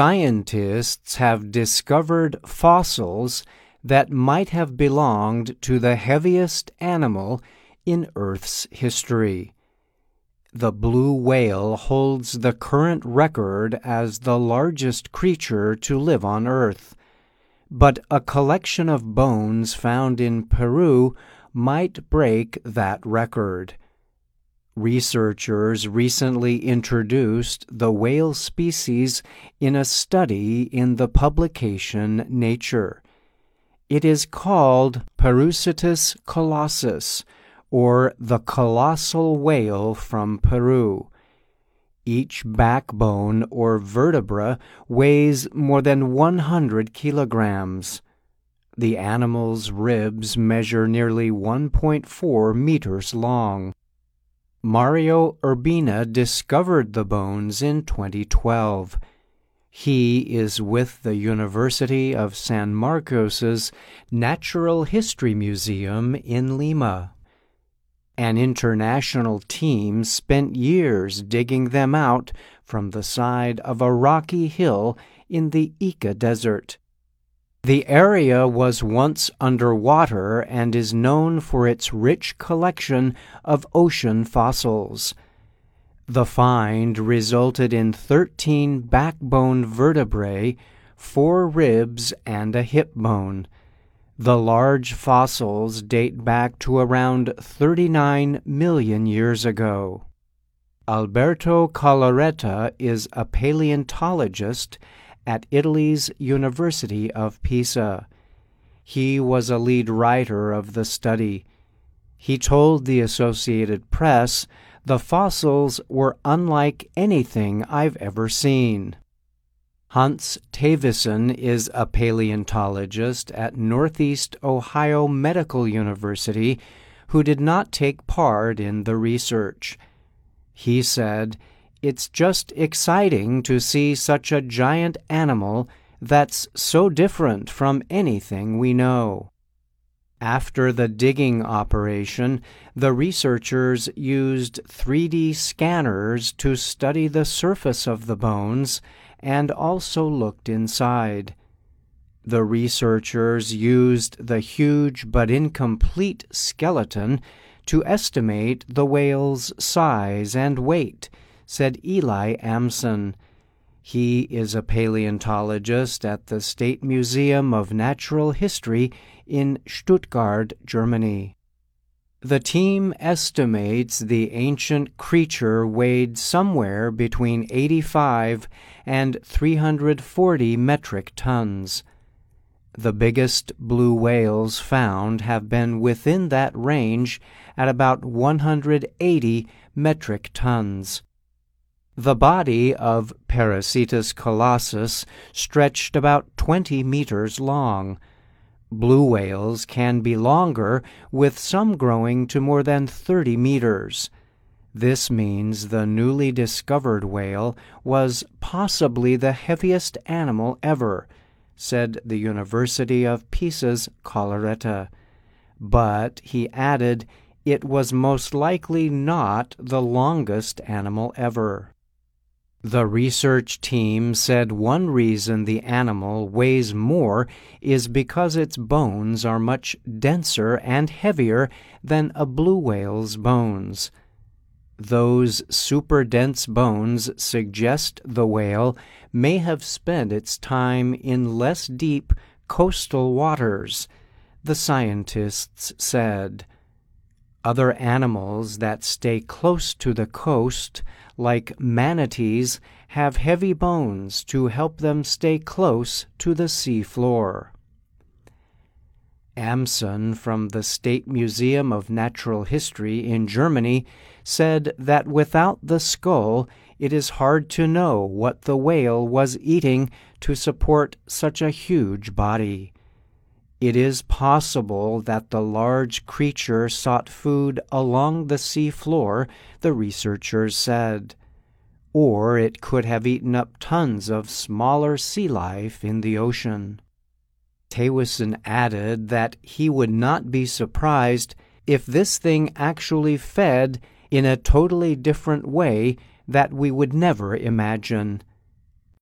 Scientists have discovered fossils that might have belonged to the heaviest animal in Earth's history. The blue whale holds the current record as the largest creature to live on Earth, but a collection of bones found in Peru might break that record. Researchers recently introduced the whale species in a study in the publication Nature. It is called Perucetus colossus, or the colossal whale from Peru. Each backbone or vertebra weighs more than 100 kilograms. The animal's ribs measure nearly 1.4 meters long. Mario Urbina discovered the bones in 2012. He is with the University of San Marcos's Natural History Museum in Lima. An international team spent years digging them out from the side of a rocky hill in the Ica Desert. The area was once underwater and is known for its rich collection of ocean fossils. The find resulted in 13 backbone vertebrae, four ribs, and a hip bone. The large fossils date back to around 39 million years ago. Alberto Collareta is a paleontologist at Italy's University of Pisa. He was a lead writer of the study. He told the Associated Press the fossils were unlike anything I've ever seen. Hans Thewissen is a paleontologist at Northeast Ohio Medical University who did not take part in the research. He said, It's just exciting to see such a giant animal that's so different from anything we know. After the digging operation, the researchers used 3D scanners to study the surface of the bones and also looked inside. The researchers used the huge but incomplete skeleton to estimate the whale's size and weight, said Eli Amson. He is a paleontologist at the State Museum of Natural History in Stuttgart, Germany. The team estimates the ancient creature weighed somewhere between 85 and 340 metric tons. The biggest blue whales found have been within that range at about 180 metric tons. The body of Perucetus colossus stretched about 20 meters long Blue whales can be longer, with some growing to more than 30 meters. This means the newly discovered whale was possibly the heaviest animal ever, said the University of Pisa's Collareta. But, he added, it was most likely not the longest animal ever. The research team said one reason the animal weighs more is because its bones are much denser and heavier than a blue whale's bones. Those super dense bones suggest the whale may have spent its time in less deep coastal waters, the scientists said. Other animals that stay close to the coast like manatees, have heavy bones to help them stay close to the sea floor. Amson from the State Museum of Natural History in Germany said that without the skull, it is hard to know what the whale was eating to support such a huge body. It is possible that the large creature sought food along the sea floor, the researchers said. Or it could have eaten up tons of smaller sea life in the ocean. Thewissen added that he would not be surprised if this thing actually fed in a totally different way that we would never imagine.